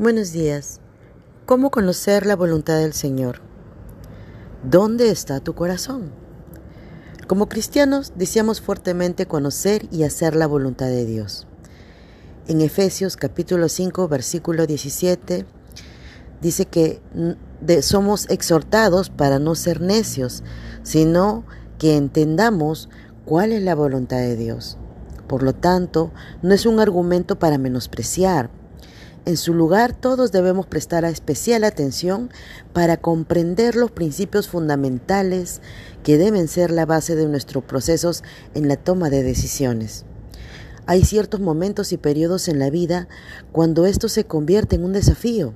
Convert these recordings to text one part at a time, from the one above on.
Buenos días. ¿Cómo conocer la voluntad del Señor? ¿Dónde está tu corazón? Como cristianos deseamos fuertemente conocer y hacer la voluntad de Dios. En Efesios capítulo 5 versículo 17 dice que somos exhortados para no ser necios, sino que entendamos cuál es la voluntad de Dios. Por lo tanto, no es un argumento para menospreciar, en su lugar, todos debemos prestar especial atención para comprender los principios fundamentales que deben ser la base de nuestros procesos en la toma de decisiones. Hay ciertos momentos y periodos en la vida cuando esto se convierte en un desafío.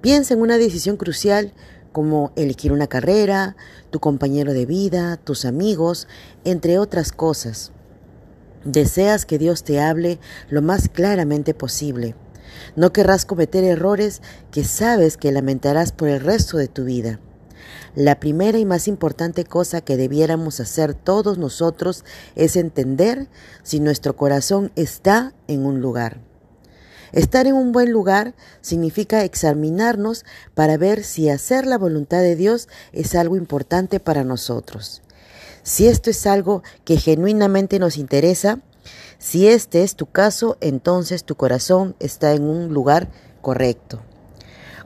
Piensa en una decisión crucial como elegir una carrera, tu compañero de vida, tus amigos, entre otras cosas. Deseas que Dios te hable lo más claramente posible. No querrás cometer errores que sabes que lamentarás por el resto de tu vida. La primera y más importante cosa que debiéramos hacer todos nosotros es entender si nuestro corazón está en un lugar. Estar en un buen lugar significa examinarnos para ver si hacer la voluntad de Dios es algo importante para nosotros. Si esto es algo que genuinamente nos interesa, si este es tu caso, entonces tu corazón está en un lugar correcto.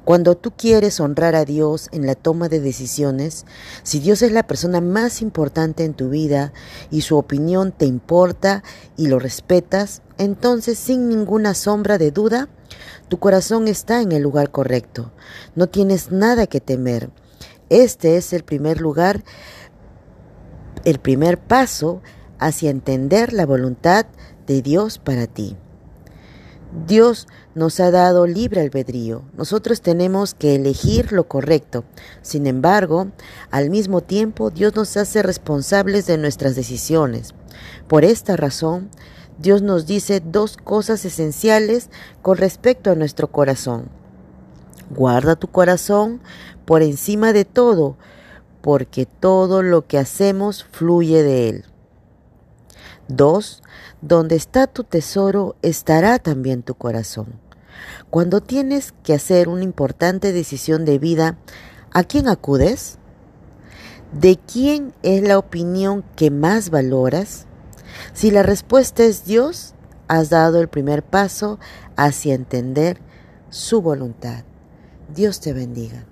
Cuando tú quieres honrar a Dios en la toma de decisiones, si Dios es la persona más importante en tu vida y su opinión te importa y lo respetas, entonces sin ninguna sombra de duda, tu corazón está en el lugar correcto. No tienes nada que temer. Este es el primer lugar, el primer paso hacia entender la voluntad de Dios para ti. Dios nos ha dado libre albedrío. Nosotros tenemos que elegir lo correcto. Sin embargo, al mismo tiempo, Dios nos hace responsables de nuestras decisiones. Por esta razón, Dios nos dice dos cosas esenciales con respecto a nuestro corazón. Guarda tu corazón por encima de todo, porque todo lo que hacemos fluye de él. 2. Donde está tu tesoro estará también tu corazón. Cuando tienes que hacer una importante decisión de vida, ¿a quién acudes? ¿De quién es la opinión que más valoras? Si la respuesta es Dios, has dado el primer paso hacia entender su voluntad. Dios te bendiga.